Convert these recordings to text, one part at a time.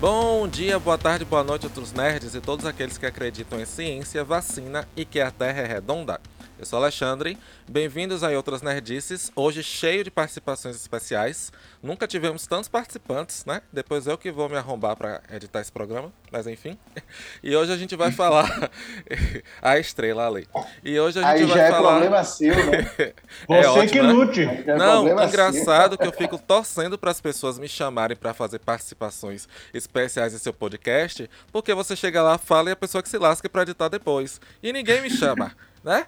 Bom dia, boa tarde, boa noite, outros nerds e todos aqueles que acreditam em ciência, vacina e que a Terra é redonda. Eu sou Alexandre, bem-vindos a Outras Nerdices, hoje cheio de participações especiais. Nunca tivemos tantos participantes, né? Depois eu que vou me arrombar para editar esse programa, mas enfim. E hoje a gente vai falar a estrela ali. E hoje a gente Aí vai já é falar problema seu, né? Você ótimo, que né? lute. Já é Não, problema engraçado que eu fico torcendo para as pessoas me chamarem para fazer participações especiais em seu podcast, porque você chega lá, fala e a pessoa que se lasca para editar depois. E ninguém me chama, né?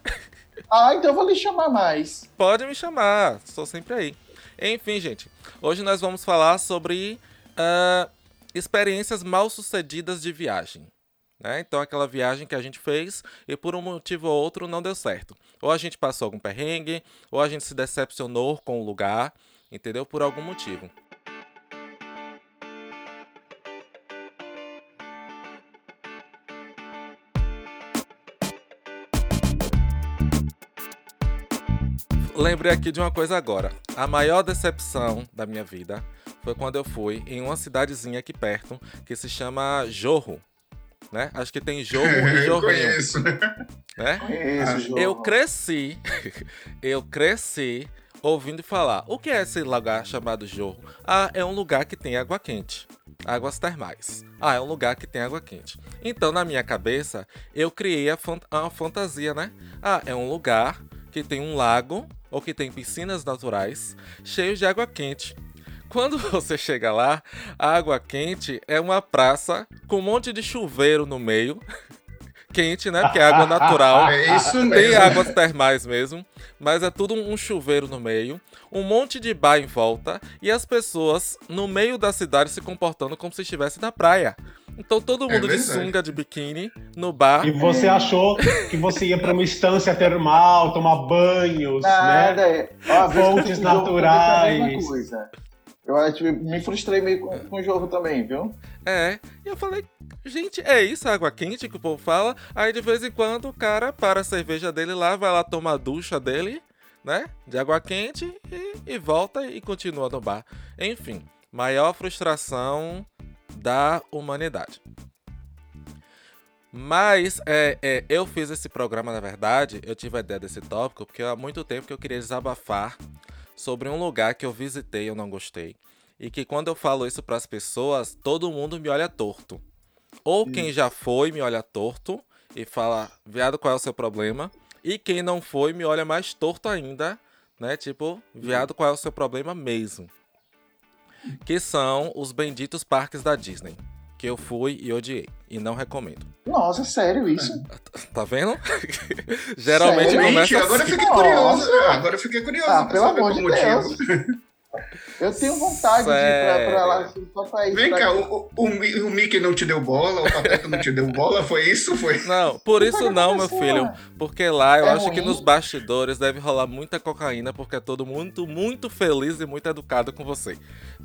Ah, então eu vou lhe chamar mais. Pode me chamar, estou sempre aí. Enfim, gente, hoje nós vamos falar sobre ah, experiências mal sucedidas de viagem. Né? Então, aquela viagem que a gente fez e por um motivo ou outro não deu certo. Ou a gente passou algum perrengue, ou a gente se decepcionou com o lugar, entendeu? Por algum motivo. Lembrei aqui de uma coisa agora. A maior decepção da minha vida foi quando eu fui em uma cidadezinha aqui perto que se chama Jorro. Né? Acho que tem Jorro e Eu Jorrinho. conheço. Né? Conheço, Ah. Eu cresci, eu cresci ouvindo falar. O que é esse lugar chamado Jorro? Ah, é um lugar que tem água quente. Águas termais. Ah, é um lugar que tem água quente. Então, na minha cabeça, eu criei a fan- uma fantasia, né? Ah, é um lugar que tem um lago ou que tem piscinas naturais cheios de água quente. Quando você chega lá, a água quente é uma praça com um monte de chuveiro no meio. Quente, né? Porque é água natural. É isso Tem mesmo. águas termais mesmo, mas é tudo um chuveiro no meio, um monte de bar em volta e as pessoas no meio da cidade se comportando como se estivesse na praia. Então todo mundo de verdade. sunga, de biquíni, no bar. E você achou que você ia para uma instância termal, tomar banhos, Nada, né? é. Ó, Fontes naturais. Eu acho que me frustrei meio com, com o jogo também, viu? É, e eu falei, gente, é isso a água quente que o povo fala? Aí de vez em quando o cara para a cerveja dele lá, vai lá tomar a ducha dele, né? De água quente e, e volta e continua no bar. Enfim, maior frustração da humanidade. Mas é, é, eu fiz esse programa, na verdade, eu tive a ideia desse tópico, porque há muito tempo que eu queria desabafar sobre um lugar que eu visitei e eu não gostei. E que quando eu falo isso para as pessoas, todo mundo me olha torto. Ou quem já foi me olha torto e fala, viado, qual é o seu problema? E quem não foi me olha mais torto ainda, né? Tipo, viado, qual é o seu problema mesmo? Que são os benditos parques da Disney. Que eu fui e odiei. E não recomendo. Nossa, sério isso? Tá vendo? Geralmente Sério? começa Gente, agora eu assim. fiquei Nossa. curioso. Agora eu fiquei curioso. Ah, pelo saber amor de motivo. Eu tenho vontade de ir pra, pra lá só pra ir. Vem pra- cá, o, o, o Mi- o Mickey não te deu bola, o Pateta não te deu bola, foi isso? Foi? Não, por isso não, meu filho. Porque lá eu É acho que ruim? nos bastidores deve rolar muita cocaína, porque é todo mundo muito feliz e muito educado com você.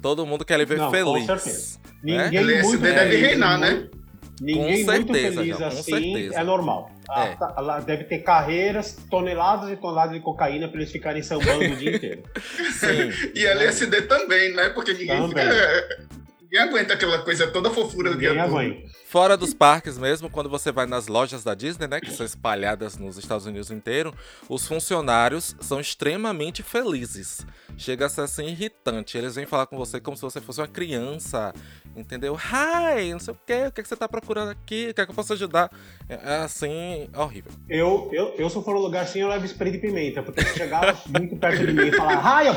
Todo mundo quer lhe ver Não, com feliz. certeza. né? Ninguém LSD muito deve feliz, reinar, né? muito- Ninguém Com muito certeza, feliz João, com assim certeza. é normal. Ah, É. tá- deve ter carreiras, toneladas e toneladas de cocaína para eles ficarem sambando o dia inteiro. Sim. E LSD também, né? Porque ninguém Também. fica. Ninguém aguenta aquela coisa toda fofura do dia todo. aguenta. Fora dos parques mesmo, quando você vai nas lojas da Disney, né, que são espalhadas nos Estados Unidos inteiro, os funcionários são extremamente felizes. Chega a ser assim irritante. Eles vêm falar com você como se você fosse uma criança, entendeu? Hi, não sei o quê, o que, é que você tá procurando aqui, o que é que eu posso ajudar? É é assim, horrível. Eu, eu, eu, se eu for no lugar assim, eu levo spray de pimenta, porque se chegar muito perto de mim e falar, raio!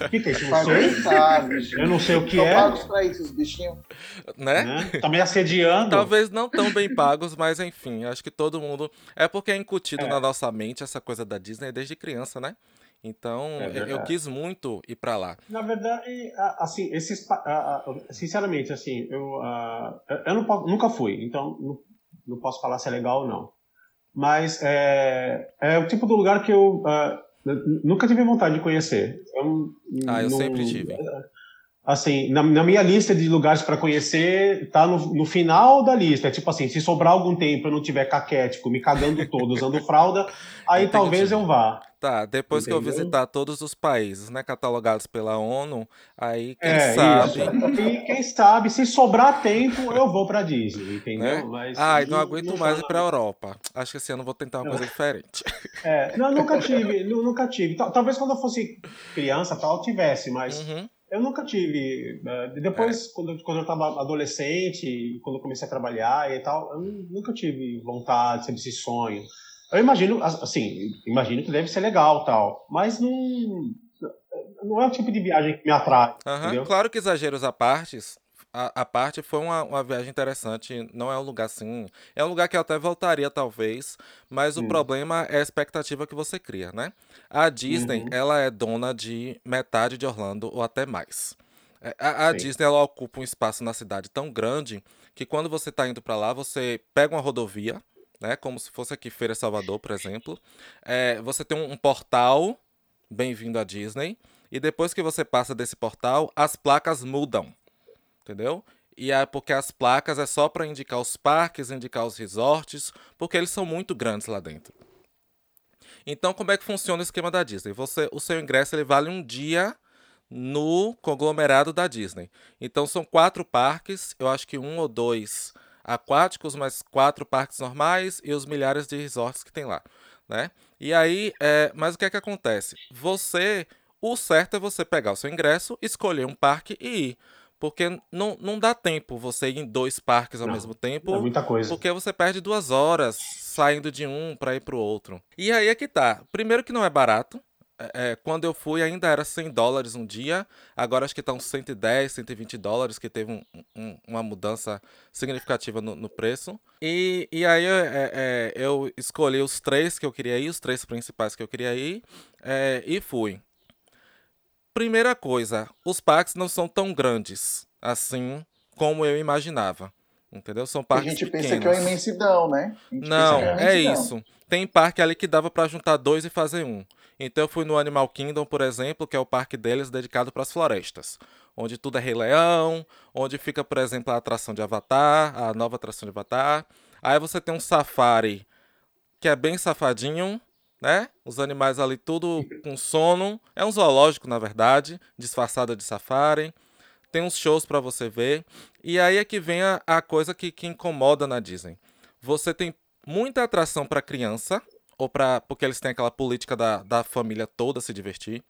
O que, que é Você? Eu não sei o que São é. pagos pra isso, os bichinhos. Né? Né? Tá me assediando. Talvez não tão bem pagos, mas enfim, acho que todo mundo. É porque é incutido É. na nossa mente essa coisa da Disney desde criança, né? Então, É eu- quis muito ir pra lá. Na verdade, assim, esses, sinceramente, assim, eu, eu- não nunca fui, então não, não posso falar se é legal ou não. Mas é, é o tipo do lugar que eu nunca tive vontade de conhecer. Eu Ah, eu não- sempre tive. Assim, na, na minha lista de lugares para conhecer, tá no, no final da lista. É tipo assim, se sobrar algum tempo eu não tiver caquético, me cagando todo, usando frauda, aí Entendi. talvez eu vá. Tá, depois que eu Entendeu? visitar todos os países, né, catalogados pela ONU, aí quem É, sabe, isso. E quem sabe, se sobrar tempo, eu vou pra Disney, entendeu? né? Mas Ai, não aguento mais ir pra na- Europa. Acho que esse ano eu vou tentar uma coisa diferente. É, não, nunca tive, nu- nunca tive. Tal- Talvez quando eu fosse criança, tal, tivesse, mas Uhum. eu nunca tive. É, Depois, quando, eu- quando eu estava adolescente, e quando eu comecei a trabalhar e tal, eu nu- nunca tive vontade, sempre esse sonho. Eu imagino, as- assim, imagino que deve ser legal tal, mas não, não é o tipo de viagem que me atrai, entendeu? Claro que exageros à parte, a, a parte foi uma, uma viagem interessante, não é um lugar assim, é um lugar que eu até voltaria talvez, mas o Hum. problema é a expectativa que você cria, né? A Disney, Uhum. ela é dona de metade de Orlando ou até mais. É, A, a. Disney, ela ocupa um espaço na cidade tão grande que quando você está indo para lá, você pega uma rodovia, né? Como se fosse aqui Feira Salvador, por exemplo. É, você tem um, um portal, bem-vindo à Disney, e depois que você passa desse portal, as placas mudam, entendeu? E é porque as placas é só para indicar os parques, indicar os resorts, porque eles são muito grandes lá dentro. Então, como é que funciona o esquema da Disney? Você, o seu ingresso ele vale um dia no conglomerado da Disney. Então, são quatro parques, eu acho que um ou dois aquáticos, mas quatro parques normais e os milhares de resorts que tem lá, né? E aí, é, mas o que é que acontece? Você, o certo é você pegar o seu ingresso, escolher um parque e ir. Porque não, não dá tempo você ir em dois parques ao Não, mesmo tempo. É muita coisa. Porque você perde duas horas saindo de um para ir pro outro. E aí é que tá. Primeiro que não é barato. É, é, quando eu fui ainda era 100 dólares um dia. Agora acho que uns 110, 120 dólares, que teve um- um- uma mudança significativa no, no preço. E, e aí é, é, eu escolhi os três que eu queria ir, os três principais que eu queria ir, é, e fui. Primeira coisa, os parques não são tão grandes assim como eu imaginava. Entendeu? São A parques gente pequenos. pensa que é uma imensidão, né? A gente Não, é imensidão. isso. Tem parque ali que dava pra juntar dois e fazer um. Então eu fui no Animal Kingdom, por exemplo, que é o parque deles dedicado para as florestas, onde tudo é Rei Leão, onde fica, por exemplo, a atração de Avatar, a nova atração de Avatar. Aí você tem um safari que é bem safadinho, né? Os animais ali tudo com sono. É um zoológico, na verdade, disfarçado de safari. Tem uns shows pra você ver. E aí é que vem a, a coisa que, que incomoda na Disney. Você tem muita atração pra criança, ou para porque eles têm aquela política da, da família toda se divertir.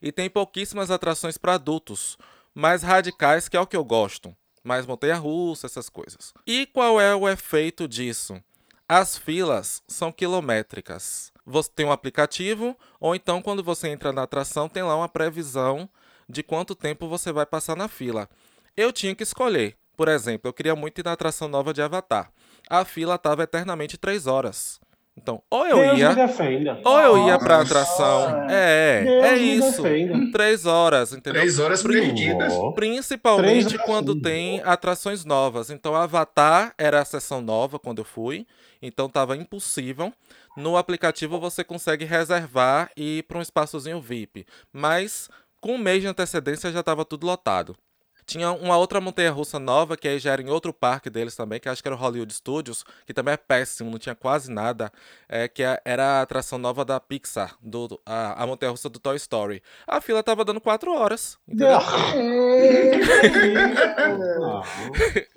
E tem pouquíssimas atrações pra adultos, mais radicais, que é o que eu gosto. Mais montanha-russa, essas coisas. E qual é o efeito disso? As filas são quilométricas. Você tem um aplicativo, ou então quando você entra na atração, tem lá uma previsão de quanto tempo você vai passar na fila. Eu tinha que escolher. Por exemplo, eu queria muito ir na atração nova de Avatar. A fila estava eternamente 3 horas. Então, ou eu Deus ia, ou eu ia pra Nossa. atração. É, Deus é isso. 3 horas, entendeu? Três horas perdidas. Principalmente Três quando horas. tem atrações novas. Então, Avatar era a sessão nova quando eu fui. Então, tava impossível. No aplicativo você consegue reservar e ir para um espaçozinho VIP. Mas com um mês de antecedência já estava tudo lotado. Tinha uma outra montanha-russa nova, que aí já era em outro parque deles também, que acho que era o Hollywood Studios, que também é péssimo, não tinha quase nada, é, que é- era a atração nova da Pixar, do, a, a montanha-russa do Toy Story. A fila tava dando 4 horas, entendeu?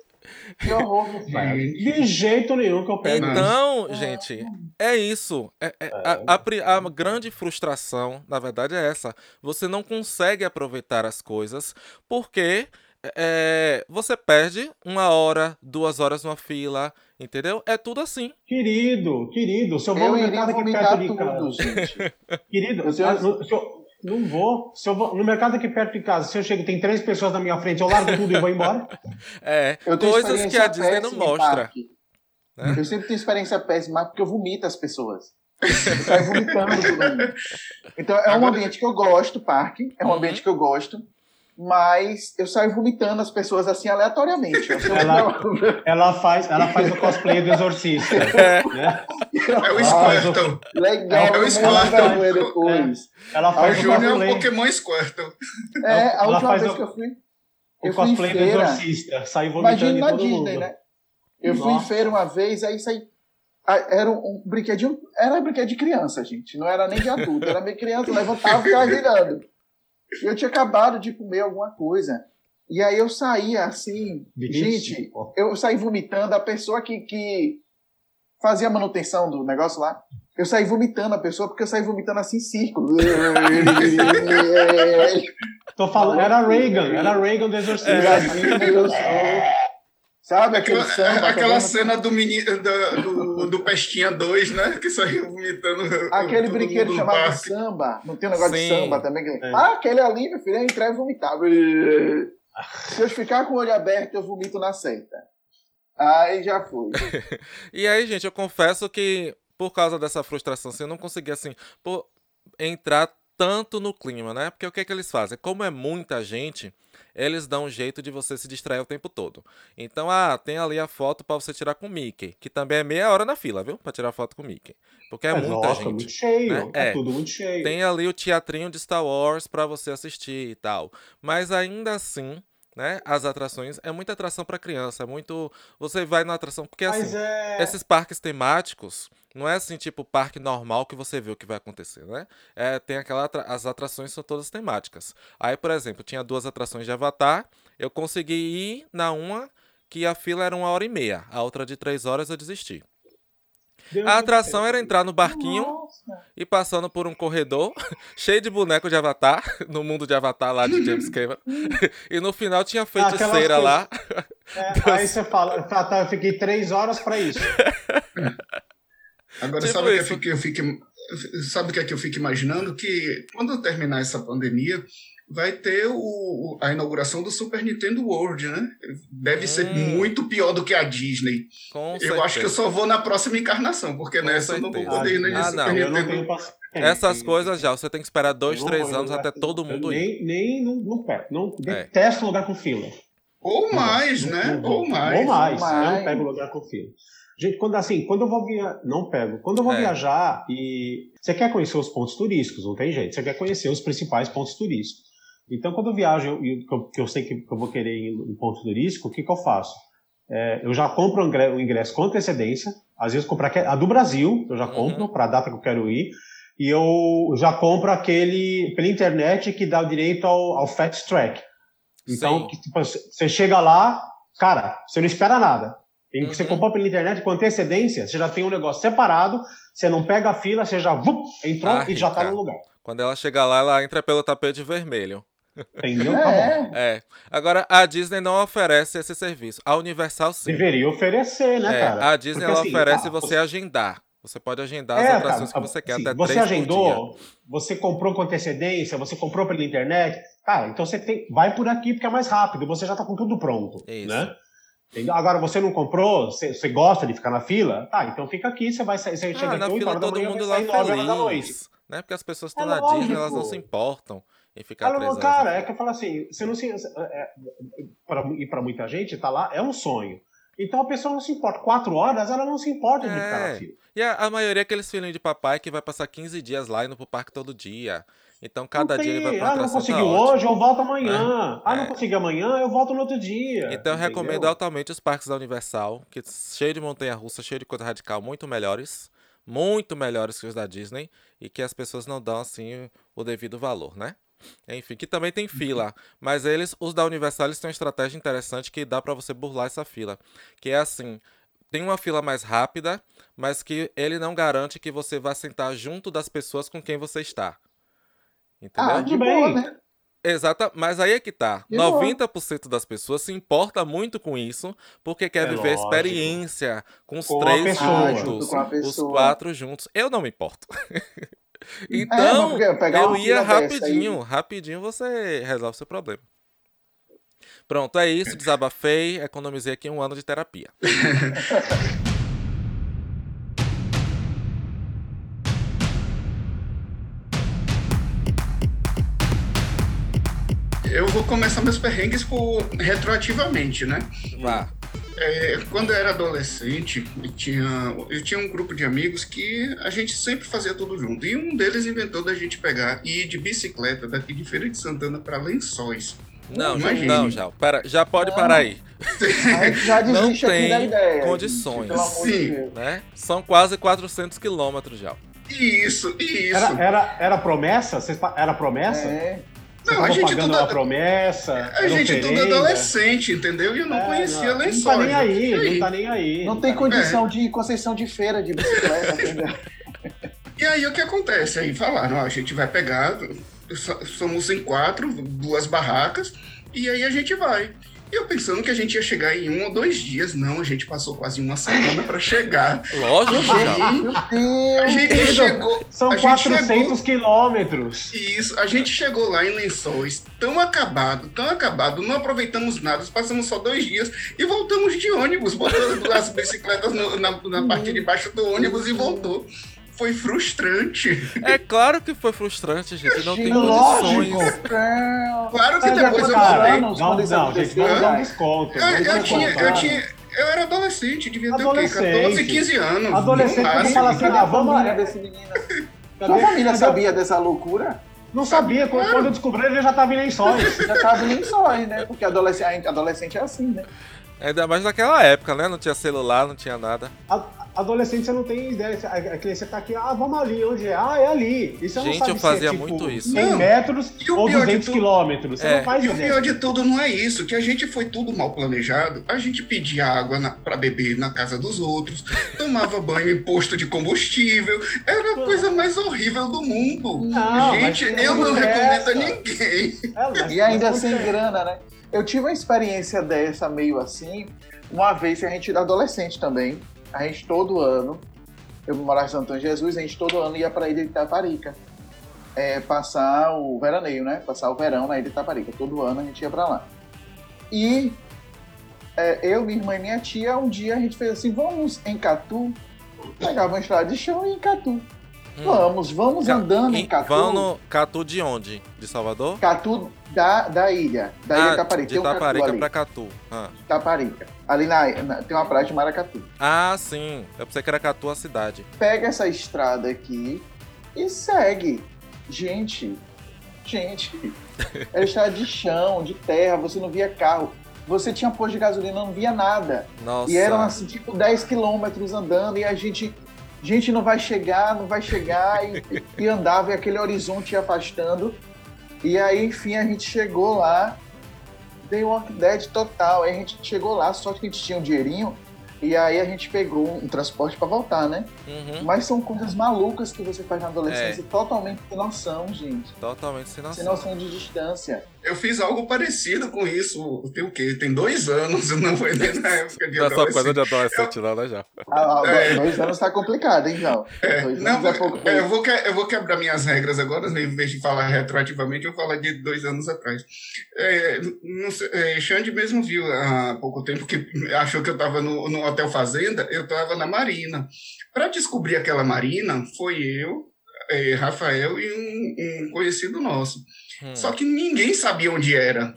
Que horror, de jeito nenhum que eu pego. Então, gente, é isso. É- é- a, a pri- a grande frustração, na verdade, é essa. Você não consegue aproveitar as coisas porque é, você perde uma hora, duas horas numa fila, entendeu? É tudo assim. Querido, querido, se eu vou Eu no iria vomitar tudo, gente. Querido, Eu ah, no- se eu- não vou. Se eu vou no mercado aqui perto de casa, se eu chego, tem três pessoas na minha frente, eu largo tudo e vou embora. É, Eu tenho coisas que experiência a Disney não mostra. parque. Eu sempre tenho experiência péssima porque eu vomito as pessoas. Eu saio vomitando aí. Então é um ambiente que eu gosto, parque. É um Uhum. ambiente que eu gosto. Mas eu saio vomitando as pessoas assim aleatoriamente. Ela- Ela faz, ela faz o cosplay do exorcista. né? É o Ah, Squirtle. Legal, É o eu vou Squirtle. depois. Ela O faz o Júnior é um Pokémon Squirtle. É, a Ela última vez o- que eu fui. o Eu fui em cosplay do feira. exorcista. Sai vomitando Imagina em na todo Disney, mundo. né? Eu fui em Nossa. feira uma vez, aí saí era um, um brinquedinho, era um brinquedo de criança, gente. Não era nem de adulto, era meio criança, levantava e ficava virando. E eu tinha acabado de comer alguma coisa. E aí eu saía assim, gente, eu saí vomitando a pessoa que, que fazia a manutenção do negócio lá. Eu saí vomitando a pessoa porque eu saí vomitando assim em círculo. Tô falando, era Reagan, era Reagan do exorcismo. É. Sabe aquele aquela, samba? Aquela cena do, menino, do, do, do Pestinha 2, né? Que saiu vomitando. Aquele brinquedo chamado samba. Não tem um negócio Sim. de samba também? Que... É. Ah, aquele ali, meu filho, é entrar e vomitar. Se eu ficar com o olho aberto, eu vomito na seita. Aí já fui. e aí, gente, eu confesso que por causa dessa frustração, assim, eu não consegui, assim, por entrar tanto no clima, né? Porque o que é que eles fazem? Como é muita gente, eles dão um jeito de você se distrair o tempo todo. Então, ah, tem ali a foto para você tirar com o Mickey, que também é meia hora na fila, viu? Para tirar foto com o Mickey. Porque é, é muita nossa, gente. muito cheio. Né? É, é, tudo muito cheio. Tem ali o teatrinho de Star Wars para você assistir e tal. Mas ainda assim, né? As atrações é muita atração para criança, é muito você vai na atração porque assim, é... esses parques temáticos não é assim tipo parque normal que você vê o que vai acontecer, né? É, tem aquela as atrações são todas temáticas. Aí, por exemplo, tinha duas atrações de Avatar, eu consegui ir na uma que a fila era uma hora e meia, a outra de três horas eu desisti. A atração era entrar no barquinho Nossa. e passando por um corredor cheio de boneco de Avatar, no mundo de Avatar lá de James Cameron. e no final tinha feiticeira ah, lá. É, aí você fala, tá, tá, eu fiquei três horas para isso. Agora, tipo sabe o que, que eu fico, sabe o que é que eu fico imaginando? Que quando terminar essa pandemia, vai ter o, a inauguração do Super Nintendo World, né? Deve hum. ser muito pior do que a Disney. Com eu certeza. acho que eu só vou na próxima encarnação, porque Com nessa certeza. eu não vou poder ir na ah, Super não, Nintendo. Essas coisas já, você tem que esperar dois, três anos até todo mundo ir. Nem, nem no, no pé. Não, é. Detesto lugar com fila. Ou mais, não, né? Não, Ou mais. Ou mais. mais. Eu não pego lugar com fila. Gente, quando assim, quando eu vou viajar, não pego. Quando eu vou é. viajar e você quer conhecer os pontos turísticos, não tem jeito. Você quer conhecer os principais pontos turísticos. Então, quando eu viajo e que eu sei que eu vou querer ir em ponto turístico, o que, que eu faço? É, eu já compro o ingresso com antecedência, às vezes compro a do Brasil, eu já uhum. compro uhum. para a data que eu quero ir, e eu já compro aquele pela internet que dá o direito ao, ao Fast Track. Então, que, tipo, você chega lá, cara, você não espera nada. Tem uhum. você comprar pela internet com antecedência, você já tem um negócio separado, você não pega a fila, você já vup, entrou ah, e já está no lugar. Quando ela chegar lá, ela entra pelo tapete vermelho. Entendeu? Tá bom. É. Agora, a Disney não oferece esse serviço. A Universal sim. Deveria oferecer, né, é, cara? A Disney Porque, ela assim, oferece tá, você agendar. Você pode agendar é, as atrações cara, que você quer sim, até Você agendou, você comprou com antecedência, você comprou pela internet. Cara, então você tem, vai por aqui porque é mais rápido, você já tá com tudo pronto. Isso. Né? Agora, você não comprou, você, você, gosta de ficar na fila? Tá, então fica aqui, você vai você ah, chega na fila todo mundo lá feliz, né? Porque as pessoas estão é na lógico. Disney, elas não se importam e ficar Ela, Cara, é que eu falo assim, você não se. É, é, pra, e para muita gente, tá lá, é um sonho. Então a pessoa não se importa. Quatro horas, ela não se importa de é. ficar na fila. E a, a maioria é aqueles filhinhos de papai que vai passar 15 dias lá indo pro parque todo dia. Então cada dia ele vai pra Ah, não conseguiu tá hoje, eu volto amanhã. É. Ah, não é. consegui amanhã, eu volto no outro dia. Então eu recomendo altamente os parques da Universal, que cheio de montanha-russa, cheio de coisa radical, muito melhores. Muito melhores que os da Disney. E que as pessoas não dão, assim, o devido valor, né? Enfim, que também tem fila. Mas eles, os da Universal, eles têm uma estratégia interessante que dá para você burlar essa fila. Que é assim, tem uma fila mais rápida, mas que ele não garante que você vá sentar junto das pessoas com quem você está. Entendeu? Ah, de boa, né? Exata, mas aí é que tá. De 90% boa. das pessoas se importa muito com isso, porque quer é viver lógico. experiência com os com três juntos, os quatro juntos. Eu não me importo. Então, é, eu ia rapidinho, rapidinho você resolve seu problema. Pronto, é isso, desabafei, economizei aqui um ano de terapia. eu vou começar meus perrengues por retroativamente, né? Vá. É, quando eu era adolescente, eu tinha, eu tinha um grupo de amigos que a gente sempre fazia tudo junto. E um deles inventou da gente pegar e ir de bicicleta daqui de Feira de Santana para Lençóis. Não, já, Imagine. não, já. Pera, já pode parar aí. A gente já Não desiste aqui da tem ideia. condições. Pelo amor de Sim. Deus. Né? São quase 400 quilômetros já. Isso, isso. Era, era, era promessa? Era promessa? É. Não, a gente pagando tudo- uma promessa? A gente tudo oferenda? adolescente, entendeu? E eu não É, conhecia não, lençóis. Não tá nem aí, aí? não tá nem aí. Não tá tem nem- condição de concessão de feira de bicicleta, entendeu? E aí o que acontece? Aí falaram, ó, a gente vai pegar, so- somos em quatro, duas barracas, e aí a gente vai. E eu pensando que a gente ia chegar em um ou dois dias. Não, a gente passou quase uma semana para chegar. Lógico, já. Meu A gente chegou. São a gente 400 quilômetros. Isso, a gente chegou lá em Lençóis, tão acabado, tão acabado, não aproveitamos nada, passamos só dois dias e voltamos de ônibus, botando as bicicletas no- na, na parte de baixo do ônibus e voltou. Foi frustrante. É claro que foi frustrante, gente. Não tem Lógico! condições. Não. Claro que Mas depois eu falei. Não, isso não, gente, vamos dar um desconto. Eu, eu tinha, eu tinha. Eu era adolescente, devia ter o quê? Adolescente. 14, 15 anos. Adolescente, máximo. fala assim, ah, a vamos família lá. desse menino? Sua família sabia dessa loucura? Não sabia, quando quando eu descobri ele já tava em lençóis. Já tava nem só, né? Porque adolescente, adolescente é assim, né? Ainda mais naquela época, né? Não tinha celular, não tinha nada. A- Adolescente, você não tem ideia. É que você tá aqui, ah, vamos ali, onde é? Ah, é ali. E você não Gente, sabe eu se fazia é, tipo, muito isso. 100 Não. metros E o ou pior de 200 tudo- quilômetros. Você É. não faz E o pior de tudo não é isso, que a gente foi tudo mal planejado. A gente pedia água na, pra beber na casa dos outros, tomava banho em posto de combustível. Era a coisa mais horrível do mundo. Não, gente, eu não recomendo a ninguém. É, E ainda sem quando- grana, né? Eu tive uma experiência dessa meio assim, uma vez que a gente era adolescente também, a gente todo ano, eu morava em Santo Jesus, a gente todo ano ia pra ilha de Itaparica. É, passar o veraneio, né? Passar o verão na ilha de Itaparica. Todo ano a gente ia pra lá. E é, eu, minha irmã e minha tia, um dia a gente fez assim, vamos em Catu, pegava uma estrada de chão e em Catu. Hum. Vamos, vamos Ca- andando em Catu. Vão no Catu de onde? De Salvador? Catu da, da ilha, da ilha de Itaparica. de Tem um pra Catu. Ah. Itaparica. Ali na, na- tem uma praia de Maracatu. Ah, sim. Eu pensei que era Catu a cidade. Pega essa estrada aqui e segue. Gente, gente, era estrada de chão, de terra, você não via carro. Você tinha posto de gasolina, não via nada. Nossa. E eram assim, tipo, 10 quilômetros andando e a gente. Gente, não vai chegar, não vai chegar. E, e andava e aquele horizonte ia afastando. E aí, enfim, a gente chegou lá. Dei Walk Dead total. Aí a gente chegou lá, só que a gente tinha um dinheirinho. E aí a gente pegou um transporte pra voltar, né? Uhum. Mas são coisas malucas que você faz na adolescência, totalmente sem noção, gente. Totalmente sem Sem noção. noção de distância. Eu fiz algo parecido com isso. Tem o quê? Tem dois anos, não foi nem na época de é só coisa adolescente. de adolescente, não, né, já? Ah, ah, É. Dois anos tá complicado, hein, João? Dois Não, é pouco tempo. eu, vou que- eu vou quebrar minhas regras agora, em vez de falar retroativamente, eu vou falar de dois anos atrás. É, não sei, é, Xande mesmo viu há pouco tempo que achou que eu estava no, no Hotel Fazenda, eu estava na Marina. Para descobrir aquela Marina, foi eu, é, Rafael e um, um conhecido nosso. Hum. Só que ninguém sabia onde era.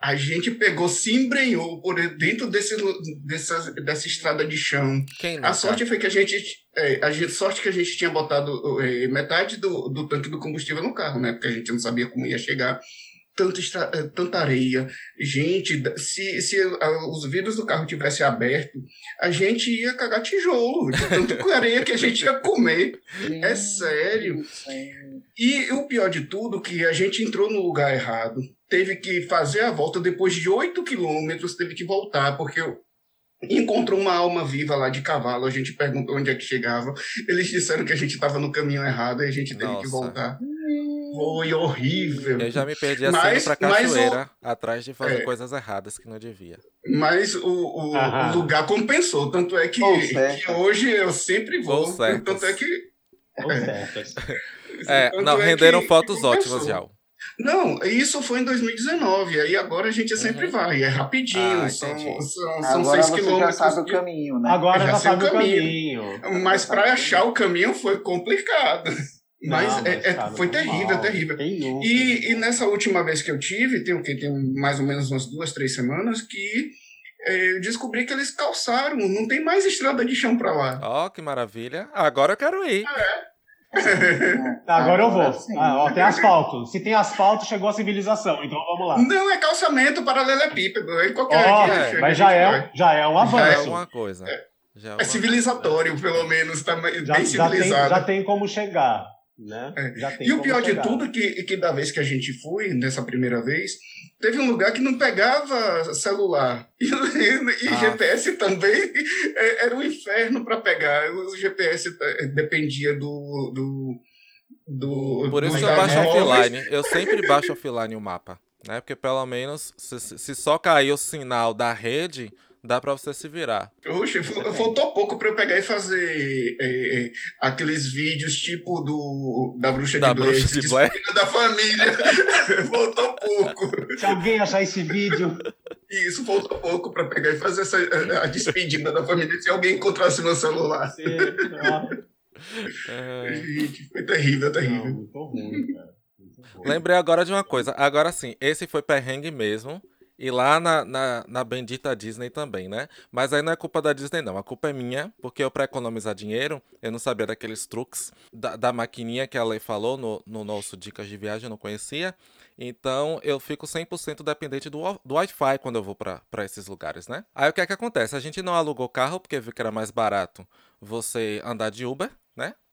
A gente pegou, se embrenhou por dentro desse, dessa, dessa estrada de chão. A sorte foi que a gente, é, a gente, sorte que a gente tinha botado é, metade do, do tanque do combustível no carro, né? Porque a gente não sabia como ia chegar. Tanta, estra- é, tanta areia. Gente, se, se ah, os vidros do carro tivessem aberto, a gente ia cagar tijolo, de tanto areia que a gente ia comer. É sério. E o pior de tudo, que a gente entrou no lugar errado, teve que fazer a volta depois de 8 quilômetros, teve que voltar, porque encontrou uma alma viva lá de cavalo, a gente perguntou onde é que chegava, eles disseram que a gente estava no caminho errado e a gente teve que Nossa. voltar. Foi horrível. Eu já me perdi assim Mas- pra mas o- cachoeira, atrás de fazer É. coisas erradas que não devia. Mas o, o, o lugar compensou, tanto é que, que hoje eu sempre vou. Tanto é que. É, tanto não, é renderam que fotos compensou. ótimas, já. Não, isso foi em 2019. Aí agora a gente sempre Uhum. vai. É rapidinho. Ah, são, são, são Agora seis você já quilômetros. sabe o caminho, né? Agora Já já sabe o caminho. caminho. Mas para achar o caminho foi complicado. Mas, Não, é- é- cara, foi terrível, terrível. Quem nunca? E, e nessa última vez que eu tive, tem o quê? Tem mais ou menos umas duas, três semanas, que eh, eu descobri que eles calçaram. Não tem mais estrada de chão para lá. Ó, que maravilha. Agora eu quero ir. Tá, agora eu vou. Ah, ó, tem asfalto. Se tem asfalto, chegou a civilização. Então vamos lá. Não, é calçamento paralelepípedo. Em qualquer chega, mas já gente é, vai. já é um Já é avanço. uma coisa. Já é É uma civilizatório, pelo menos, tá bem Já, já, tem, civilizado. já tem como chegar. Né? É. Já tem E o pior de chegar. tudo é que, que da vez que a gente foi, nessa primeira vez, teve um lugar que não pegava celular. E, e Ah. GPS também é, era um inferno para pegar. O GPS eh, dependia do. do, do Por isso eu baixo offline. Eu sempre baixo offline o mapa. Né? Porque pelo menos, se, se só cair o sinal da rede, dá pra você se virar. Oxe, faltou pouco para eu pegar e fazer eh, eh, aqueles vídeos tipo do da bruxa Da de Blair, Bruxa de Blair. da família. faltou pouco. Se alguém achar esse vídeo, Isso, faltou pouco para pegar e fazer essa, a, a despedida da família se alguém encontrasse meu celular. ó, É... Gente, foi terrível, não, terrível. muito ruim, cara. Muito ruim. Lembrei agora de uma coisa. Agora sim, esse foi perrengue mesmo. E lá na, na, na bendita Disney também, né? Mas aí não é culpa da Disney, não. A culpa é minha, porque eu, pra economizar dinheiro, eu não sabia daqueles truques da, da maquininha que a Lei falou no, no nosso Dicas de Viagem, eu não conhecia. Então eu fico 100% dependente do, do Wi-Fi quando eu vou pra esses lugares, né? Aí o que é que acontece? A gente não alugou carro porque viu que era mais barato você andar de Uber?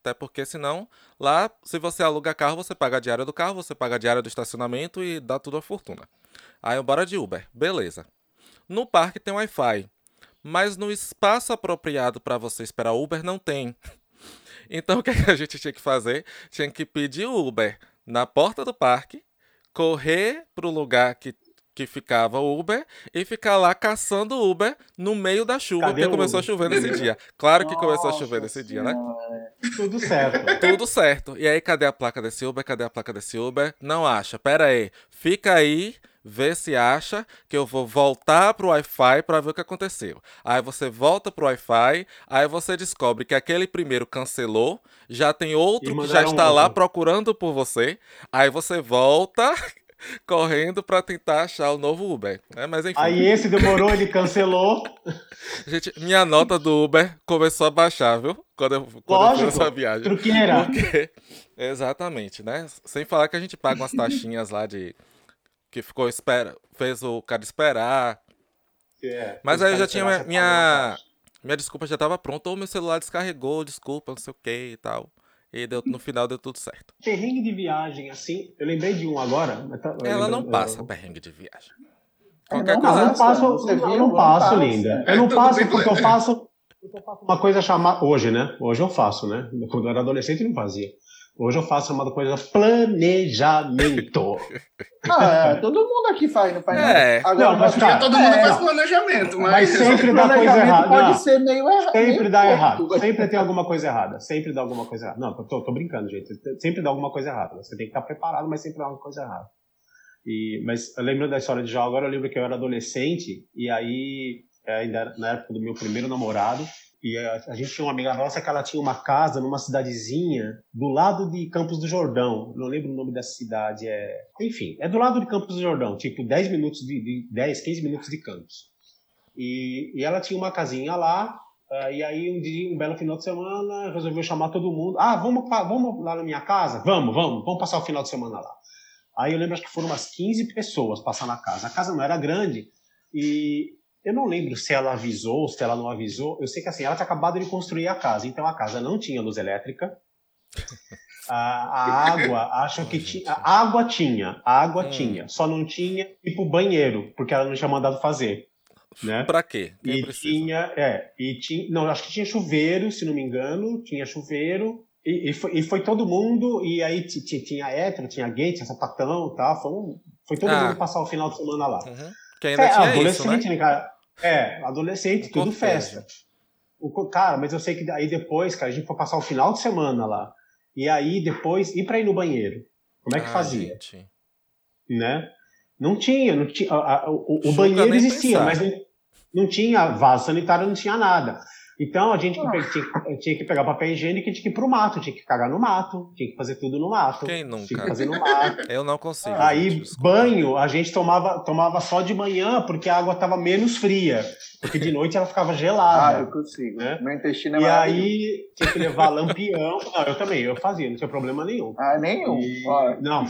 Até porque senão, lá, se você aluga carro, você paga a diária do carro, você paga a diária do estacionamento e dá tudo a fortuna. Aí eu bora de Uber, beleza. No parque tem Wi-Fi, mas no espaço apropriado para você esperar Uber não tem. Então o que, é que a gente tinha que fazer? Tinha que pedir o Uber na porta do parque, correr pro lugar que, que ficava o Uber e ficar lá caçando Uber no meio da chuva, Cadê porque começou a chover nesse dia. Claro que começou a chover nesse dia, né? Tudo certo. Tudo certo. E aí, cadê a placa desse Uber? Cadê a placa desse Uber? Não acha. Pera aí. Fica aí, vê se acha, que eu vou voltar pro Wi-Fi pra ver o que aconteceu. Aí você volta pro Wi-Fi, aí você descobre que aquele primeiro cancelou, já tem outro que já está lá outro. procurando por você. Aí você volta correndo pra tentar achar o novo Uber. né? Mas enfim. Aí esse demorou, ele cancelou. Gente, minha nota do Uber começou a baixar, viu? Quando eu, quando eu fiz Lógico. essa viagem. Truqueira. Porque, exatamente, né? Sem falar que a gente paga umas taxinhas lá de. Que ficou espera, fez o cara esperar. É, Mas aí eu já tinha minha- minha-. Minha desculpa já tava pronta, ou meu celular descarregou, desculpa, não sei o que e tal. E deu, no final deu tudo certo. Perrengue de viagem, assim, eu lembrei de um agora. mas tá- eu Ela lembro- não eu- passa perrengue de viagem. É, Qualquer não, Não, eu coisa. não passo, eu não Não passo, linda. É, Eu não tudo passo porque eu é. faço eu faço uma coisa chamada. Hoje, né? Hoje eu faço, né? Quando eu era adolescente eu não fazia. Hoje eu faço uma coisa planejamento. Ah, é, todo mundo aqui faz, não faz É. nada. Não, mas, cara, Todo mundo é, faz planejamento, mas, Mas sempre dá coisa errada. pode Não, ser meio errado. sempre meio dá errado. Sempre tem alguma coisa errada. Sempre dá alguma coisa errada. Não, tô, tô brincando, gente. Sempre dá alguma coisa errada. Você tem que estar preparado, mas sempre dá alguma coisa errada. E, mas eu lembro da história de Jó, agora eu lembro que eu era adolescente, e aí, é, ainda era na época do meu primeiro namorado, e a, a gente tinha uma amiga nossa que ela tinha uma casa numa cidadezinha do lado de Campos do Jordão. Não lembro o nome dessa cidade. É... Enfim, é do lado de Campos do Jordão, tipo 10 minutos de, de 10, 15 minutos de Campos. E, e ela tinha uma casinha lá, ah, e aí um dia, um belo final de semana, resolveu chamar todo mundo. Ah, vamos, vamos lá na minha casa? Vamos, vamos, vamos passar o final de semana lá. Aí eu lembro acho que foram umas 15 pessoas passar na casa. A casa não era grande e eu não lembro se ela avisou, se ela não avisou. Eu sei que assim, ela tinha acabado de construir a casa, então a casa não tinha luz elétrica. A, a água, acho que tinha. A água tinha, a água Hum. tinha, só não tinha tipo banheiro, porque ela não tinha mandado fazer. Né? Pra quê? Quem E precisa? tinha, é, e tinha, não, acho que tinha chuveiro, se não me engano, tinha chuveiro, e, e, foi, e foi todo mundo, e aí ti- ti- tinha hétero, tinha gay, tinha sapatão, tá, foi, um- foi todo Ah. mundo passar o final de semana lá. Uhum. Que ainda É, tinha isso, adolescente, né? né, cara? É, adolescente, tudo festa. O cara, mas eu sei que aí depois, cara, a gente foi passar o final de semana lá, e aí depois, ir pra ir no banheiro, como é que Ah, fazia? gente. né? Não tinha, não tinha a- a- o, o banheiro existia, pensar. mas não, não tinha vaso sanitário, não tinha nada. Então a gente tinha, tinha, que pegar papel higiênico e tinha que ir pro mato, tinha que cagar no mato, tinha que fazer tudo no mato. Quem nunca? Tinha que fazer no mato. Eu não consigo. Aí, gente, banho, a gente tomava, tomava só de manhã porque a água estava menos fria. Porque de noite ela ficava gelada. Ah, eu consigo. Né? Meu intestino é E aí tinha que levar lampião. Não, eu também, eu fazia, não tinha problema nenhum. Ah, nenhum? E... Não,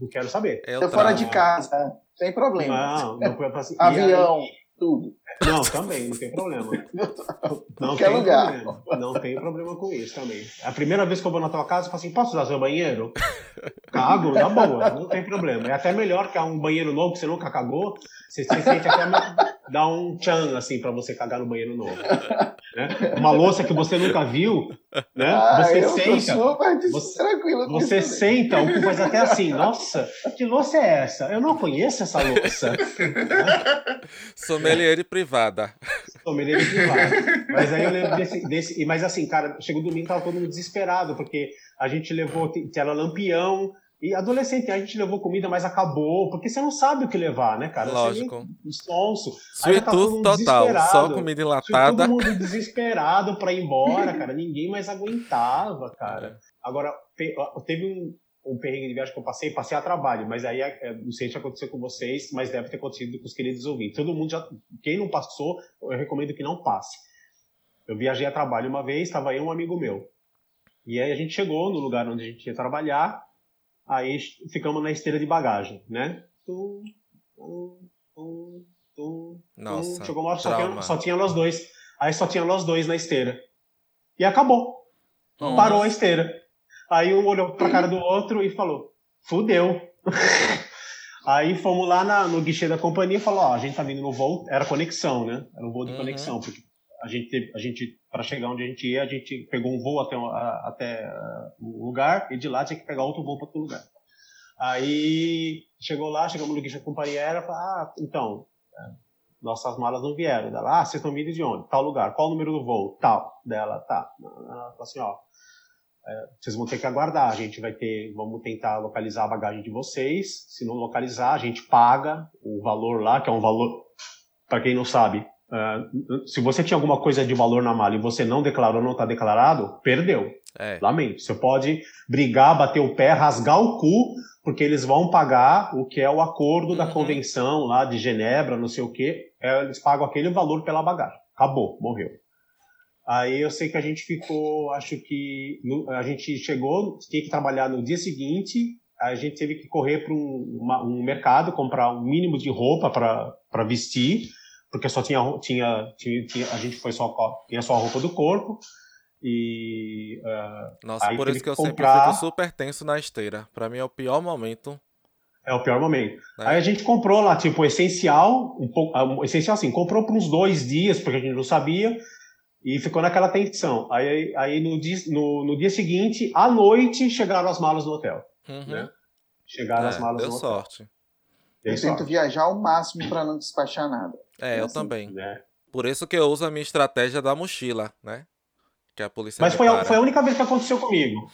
não quero saber. Eu, eu fora de casa, sem problema. Não, não foi pra... Avião. Aí, tudo. Não, também, não tem problema. Não tem lugar. problema. Não tem problema com isso também. A primeira vez que eu vou na tua casa, eu falo assim, posso usar seu banheiro? Cago, na boa, não tem problema. É até melhor que um banheiro novo que você nunca cagou, você se sente até dar um tchan, assim, pra você cagar no banheiro novo. Né? Uma louça que você nunca viu, né? Ah, você senta. Você, tranquilo você senta, o que faz até assim, nossa, que louça é essa? Eu não conheço essa louça. Sommelier de privada. De privada. Mas aí eu lembro desse, desse. Mas assim, cara, chegou domingo tava todo mundo desesperado, porque a gente levou, tinha lampião, e adolescente, a gente levou comida, mas acabou, porque você não sabe o que levar, né, cara? Lógico. Sonso. Sweet total, só comida enlatada. Todo mundo desesperado pra ir embora, cara. Ninguém mais aguentava, cara. Agora, teve um, um perrengue de viagem que eu passei, passei a trabalho, mas aí é, é, não sei se aconteceu com vocês, mas deve ter acontecido com os queridos ouvintes. Todo mundo já. Quem não passou, eu recomendo que não passe. Eu viajei a trabalho uma vez, estava aí um amigo meu. E aí a gente chegou no lugar onde a gente ia trabalhar Aí ficamos na esteira de bagagem, né? Tum, tum, tum, tum, Nossa, Chegou uma hora só tinha, só tinha nós dois. Aí só tinha nós dois na esteira. E acabou. Nossa. Parou a esteira. Aí um olhou pra cara do outro e falou: fudeu. Aí fomos lá na, no guichê da companhia e falou: Ó, a gente tá vindo no voo. Era conexão, né? Era um voo de uhum. conexão, porque a gente, a gente para chegar onde a gente ia, a gente pegou um voo até, até o lugar e de lá tinha que pegar outro voo para outro lugar. Aí chegou lá, chegamos no guichê da companhia aérea, falou, ah, então, é, nossas malas não vieram. Dela, ah, vocês estão vindo de onde? Tal lugar. Qual o número do voo? Tal. Dela, tá. Ela falou assim, ó, é, vocês vão ter que aguardar. A gente vai ter, vamos tentar localizar a bagagem de vocês. Se não localizar, a gente paga o valor lá, que é um valor, para quem não sabe, Uh, se você tinha alguma coisa de valor na mala e você não declarou, não está declarado, perdeu. É. Lamento. Você pode brigar, bater o pé, rasgar o cu, porque eles vão pagar o que é o acordo da uhum. convenção lá de Genebra, não sei o quê. É, eles pagam aquele valor pela bagagem. Acabou, morreu. Aí eu sei que a gente ficou, acho que a gente chegou, tinha que trabalhar no dia seguinte, a gente teve que correr para um, um mercado, comprar um mínimo de roupa para vestir porque só tinha, tinha, tinha, tinha, a gente foi só tinha só a roupa do corpo e uh, nossa por isso que eu comprar... sempre fico super tenso na esteira. Para mim é o pior momento é o pior momento. é. aí a gente comprou lá tipo essencial um pouco essencial assim comprou por uns dois dias porque a gente não sabia e ficou naquela tensão aí aí no dia, no, no dia seguinte à noite chegaram as malas no hotel uhum. né? chegaram é, as malas deu no sorte. hotel eu tento viajar ao máximo para não despachar nada. É, é eu assim, também. Né? Por isso que eu uso a minha estratégia da mochila, né? Que a polícia. Mas foi a, foi a, única vez que aconteceu comigo.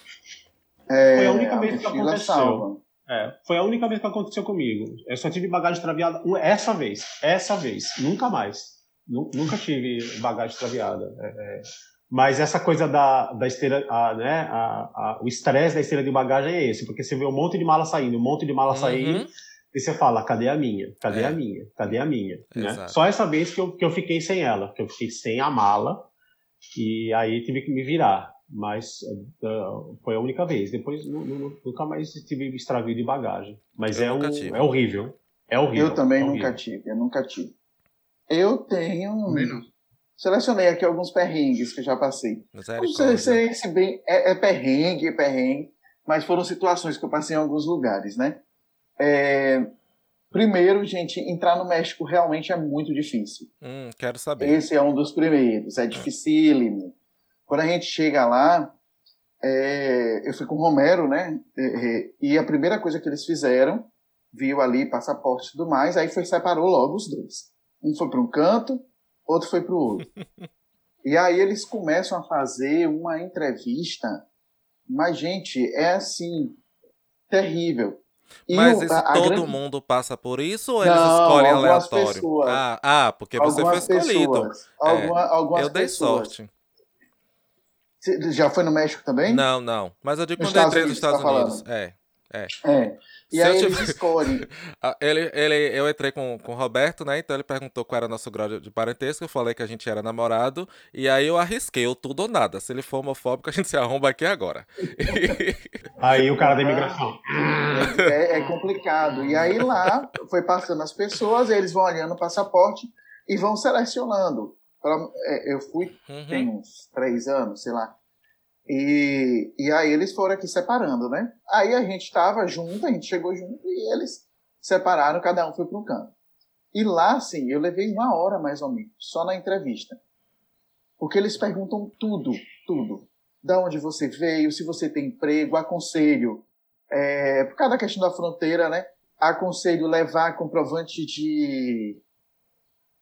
É, foi a única a vez que aconteceu. É, foi a única vez que aconteceu comigo. Eu só tive bagagem extraviada essa vez. Essa vez. Nunca mais. Nunca tive bagagem extraviada. É, é. Mas essa coisa da, da esteira, a, né, a, a, o estresse da esteira de bagagem é esse, porque você vê um monte de mala saindo, um monte de mala uhum. saindo, e você fala, cadê a minha? Cadê é. a minha? Cadê a minha? Né? Só essa vez que eu, que eu fiquei sem ela, que eu fiquei sem a mala, e aí tive que me virar. Mas uh, foi a única vez. Depois nunca mais tive extravio de bagagem. Mas é, um, é horrível. É horrível. Eu também é nunca tive, eu nunca tive. Eu tenho. Selecionei aqui alguns perrengues que eu já passei. Não sei se bem. É, é perrengue, é perrengue, mas foram situações que eu passei em alguns lugares, né? É, primeiro, gente, entrar no México realmente é muito difícil. Hum, quero saber. Esse é um dos primeiros, é dificílimo. Quando a gente chega lá, é, eu fui com o Romero, né? E a primeira coisa que eles fizeram, viu ali passaporte e tudo mais, aí foi separou logo os dois. Um foi para um canto, outro foi para o outro. e aí eles começam a fazer uma entrevista, mas gente, é assim terrível. Mas isso a, a todo grande... mundo passa por isso ou eles Não, escolhem aleatório? Pessoas. Ah, ah, porque você foi escolhido. Pessoas. Alguma, é, algumas eu dei pessoas. sorte. Você já foi no México também? Não, não. Mas eu digo quando eu entrei nos Estados tá Unidos. É. É. é. E Se aí eles escolhem. Ah, ele, ele, eu entrei com, com o Roberto, né? Então ele perguntou qual era nosso grau de parentesco. Eu falei que a gente era namorado. E aí eu arrisquei, o tudo ou nada. Se ele for homofóbico, a gente se arromba aqui agora. aí o cara da imigração. É, é, complicado. E aí lá foi passando as pessoas, eles vão olhando o passaporte e vão selecionando. É, eu fui uhum. tem uns três anos, sei lá. E, e aí eles foram aqui separando, né? Aí a gente estava junto, a gente chegou junto e eles separaram, cada um foi para um canto. E lá, assim, eu levei uma hora mais ou menos, só na entrevista. Porque eles perguntam tudo, tudo. Da onde você veio, se você tem emprego, aconselho. É, por causa da questão da fronteira, né? Aconselho levar comprovante de,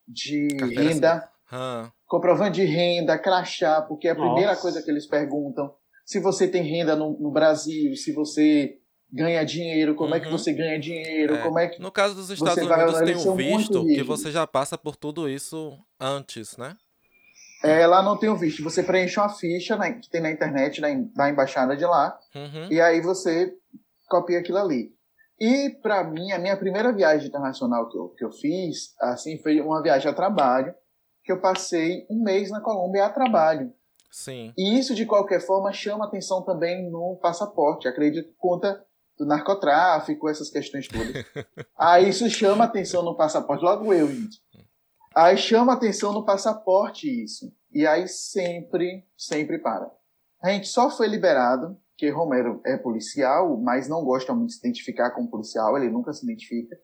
de renda. Ah comprovante de renda, crachá, porque é a Nossa. primeira coisa que eles perguntam. Se você tem renda no, no Brasil, se você ganha dinheiro, como uhum. é que uhum. você ganha dinheiro, é. como é que No caso dos Estados Unidos tem um visto que você já passa por tudo isso antes, né? É, lá não tem o visto. Você preenche uma ficha que tem na internet, na, na embaixada de lá, uhum. e aí você copia aquilo ali. E para mim, a minha primeira viagem internacional que eu, que eu fiz, assim, foi uma viagem a trabalho que eu passei um mês na Colômbia a trabalho. Sim. E isso, de qualquer forma, chama atenção também no passaporte. Acredito que conta do narcotráfico, essas questões todas. Aí isso chama atenção no passaporte. Logo eu, gente. Aí chama atenção no passaporte isso. E aí sempre, sempre para. A gente só foi liberado, que Romero é policial, mas não gosta muito de se identificar como policial, ele nunca se identifica.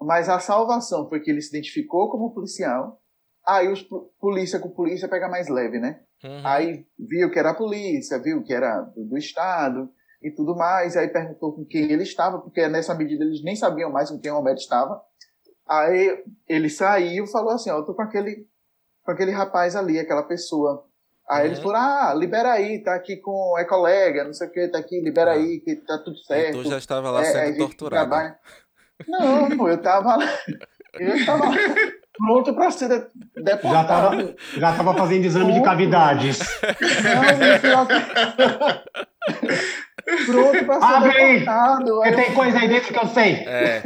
Mas a salvação foi que ele se identificou como policial Aí os polícia com polícia pega mais leve, né? Uhum. Aí viu que era a polícia, viu que era do, do, Estado e tudo mais. Aí perguntou com quem ele estava, porque nessa medida eles nem sabiam mais com quem o Almeida estava. Aí ele saiu e falou assim: Ó, eu tô com aquele, com aquele rapaz ali, aquela pessoa. Aí uhum. eles falaram: Ah, libera aí, tá aqui com. É colega, não sei o que, tá aqui, libera uhum. aí, que tá tudo certo. Tu já estava lá é, sendo torturado. Trabalha... Não, eu tava lá. Eu tava lá pronto para ser deportado. Já estava já tava fazendo exame pronto. de cavidades. Não, pronto para ser Abre deportado. Aí, tem coisa aí dentro que eu sei. É.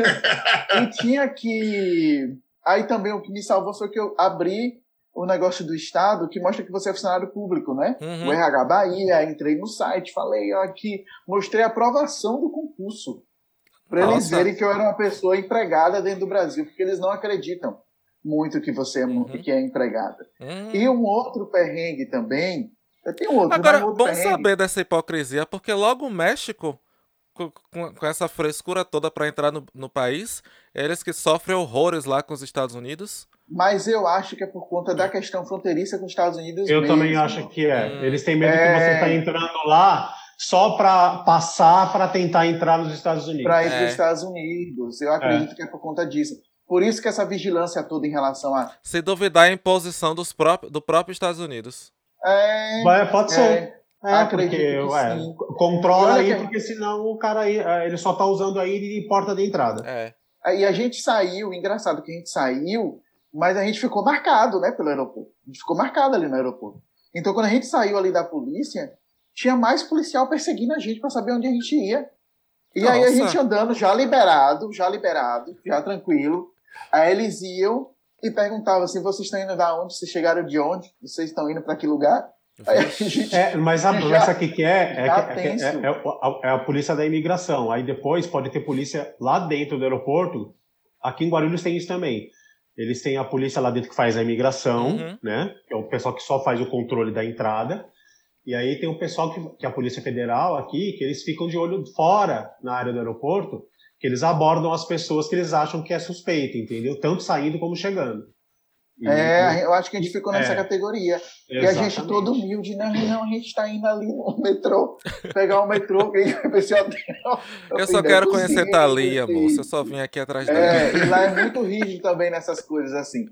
E tinha que... Aí também o que me salvou foi que eu abri o negócio do Estado que mostra que você é funcionário público, né? Uhum. O RH Bahia, entrei no site, falei aqui, mostrei a aprovação do concurso. Para eles verem que eu era uma pessoa empregada dentro do Brasil, porque eles não acreditam muito que você é, uhum. que é empregada. Uhum. E um outro perrengue também. Tem outro, Agora, outro bom perrengue. saber dessa hipocrisia, porque logo o México, com, com, com essa frescura toda para entrar no, no país, eles que sofrem horrores lá com os Estados Unidos. Mas eu acho que é por conta da questão fronteiriça com os Estados Unidos. Eu mesmo. também acho que é. Hum. Eles têm medo é... que você está entrando lá só para passar para tentar entrar nos Estados Unidos. Para ir é. para os Estados Unidos. Eu acredito é. que é por conta disso. Por isso que essa vigilância toda em relação a. Se duvidar a imposição dos próprios, do próprio Estados Unidos. É. Vai, pode ser. É, é porque ué, controla aí, que... porque senão o cara aí, é, ele só tá usando aí de porta de entrada. É. E a gente saiu, engraçado que a gente saiu, mas a gente ficou marcado, né, pelo aeroporto. A gente ficou marcado ali no aeroporto. Então, quando a gente saiu ali da polícia, tinha mais policial perseguindo a gente para saber onde a gente ia. E Nossa. aí a gente andando já liberado, já liberado, já tranquilo. Aí eles iam e perguntavam assim: vocês estão indo da onde? Vocês chegaram de onde? Vocês estão indo para que lugar? Gente, é, mas a polícia que quer é, é, é, é, a, é, a, polícia da imigração. Aí depois pode ter polícia lá dentro do aeroporto. Aqui em Guarulhos tem isso também. Eles têm a polícia lá dentro que faz a imigração, uhum. né? Que é o pessoal que só faz o controle da entrada. E aí tem o pessoal que, que é a Polícia Federal aqui, que eles ficam de olho fora na área do aeroporto que eles abordam as pessoas que eles acham que é suspeita, entendeu? Tanto saindo como chegando. E, é, eu acho que a gente ficou nessa é, categoria. Exatamente. E a gente todo humilde, né? Não, a gente está indo ali no metrô, pegar o metrô, que esse hotel. Eu, eu só quero conhecer Thalia, moço. Eu só vim aqui atrás dela. É, e lá é muito rígido também nessas coisas, assim.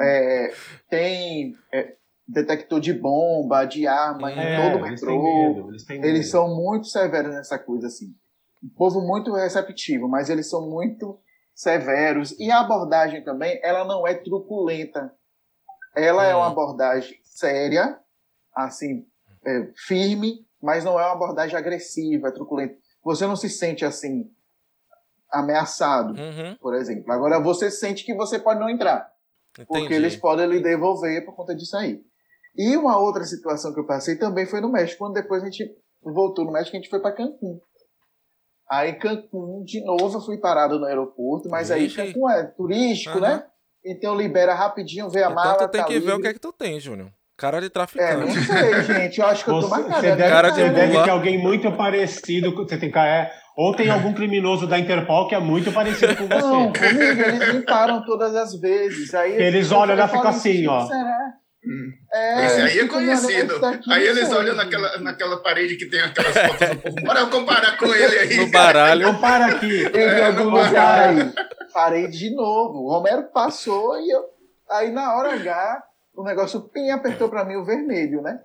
É, tem é, detector de bomba, de arma em é, todo o metrô. Eles, medo, eles, medo. eles são muito severos nessa coisa, assim. Um povo muito receptivo, mas eles são muito severos. E a abordagem também, ela não é truculenta. Ela é uma Hum. abordagem séria, assim, é, firme, mas não é uma abordagem agressiva, truculenta. Você não se sente assim ameaçado, Uhum, por exemplo. Agora você sente que você pode não entrar, porque entendi. eles podem lhe devolver por conta disso aí. E uma outra situação que eu passei também foi no México, quando depois a gente voltou no México, a gente foi para Cancún. Aí Cancún, de novo, eu fui parado no aeroporto, mas aí Vixe. Cancún é turístico, Aham. né? Então libera rapidinho, vê a Então mala, tu tem tá que ver o livre. que é que tu tem, Júnior. Cara de É, traficante. não sei, gente. Eu acho que eu tô marcado. você deve, Cara de você deve ter alguém muito parecido com. Você tem, é, ou tem algum criminoso da Interpol que é muito parecido com você. Não, comigo, eles me param todas as vezes. Aí Eles olham e ficam assim, "Gente, ó." Será? É, Esse aí é olhando, conhecido. daqui, Aí eles olham naquela, naquela parede que tem aquelas fotos do povo. Bora eu comparar com ele aí. No baralho. Então para aqui. Eu vi É, algum lugar aí. Parei de novo. O Romero passou e eu. Aí na hora H, o negócio pim apertou pra mim o vermelho, né?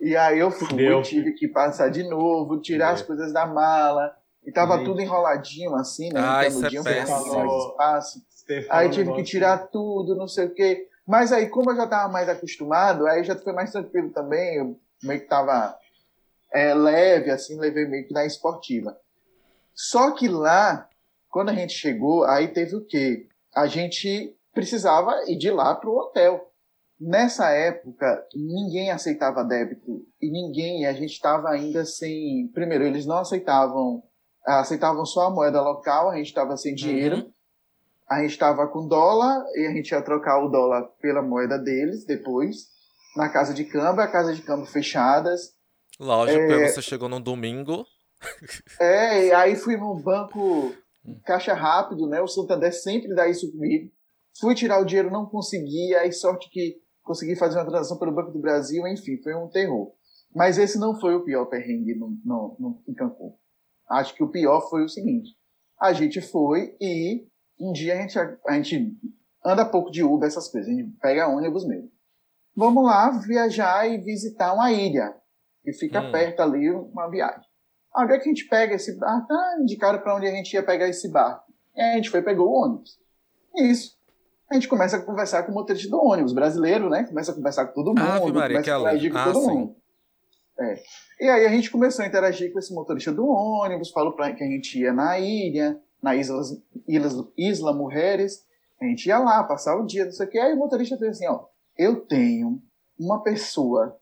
E aí eu fui, Fudeu. tive que passar de novo, tirar as Fudeu. coisas da mala. E tava tudo enroladinho assim, né? Ah, no isso é péssimo. espaço. Aí tive que tirar tudo, não sei o quê. Mas aí, como eu já estava mais acostumado, aí já foi mais tranquilo também. Eu meio que tava é, leve, assim, levei meio que na esportiva. Só que lá, quando a gente chegou, aí teve o quê? A gente precisava ir de lá pro hotel. Nessa época, ninguém aceitava débito e ninguém, a gente estava ainda sem. Primeiro, eles não aceitavam, aceitavam só a moeda local, a gente estava sem dinheiro Uhum. A gente estava com dólar e a gente ia trocar o dólar pela moeda deles depois, na casa de câmbio, a casa de câmbio fechadas. Lógico, É. você chegou num domingo. É, e aí fui no banco caixa rápido, né? O Santander sempre dá isso comigo. Fui tirar o dinheiro, não consegui, aí sorte que consegui fazer uma transação pelo Banco do Brasil, enfim, foi um terror. Mas esse não foi o pior perrengue no, no, no, em Cancún. Acho que o pior foi o seguinte: a gente foi e um dia a gente, a gente anda pouco de Uber, essas coisas, a gente pega ônibus mesmo. Vamos lá viajar e visitar uma ilha, que fica Hum. perto ali, uma viagem. Onde é que a gente pega esse barco? Ah, indicaram para onde a gente ia pegar esse barco. E aí a gente foi e pegou o ônibus. Isso. A gente começa a conversar com o motorista do ônibus, brasileiro, né? Começa a conversar com todo mundo, Ave Maria, começa que a interagir com Ah, todo sim. mundo. É. E aí a gente começou a interagir com esse motorista do ônibus, falou pra que a gente ia na ilha, na Isla, Isla, Isla Mujeres, a gente ia lá, passar o dia, não sei o que. Aí o motorista fez assim, ó, eu tenho uma pessoa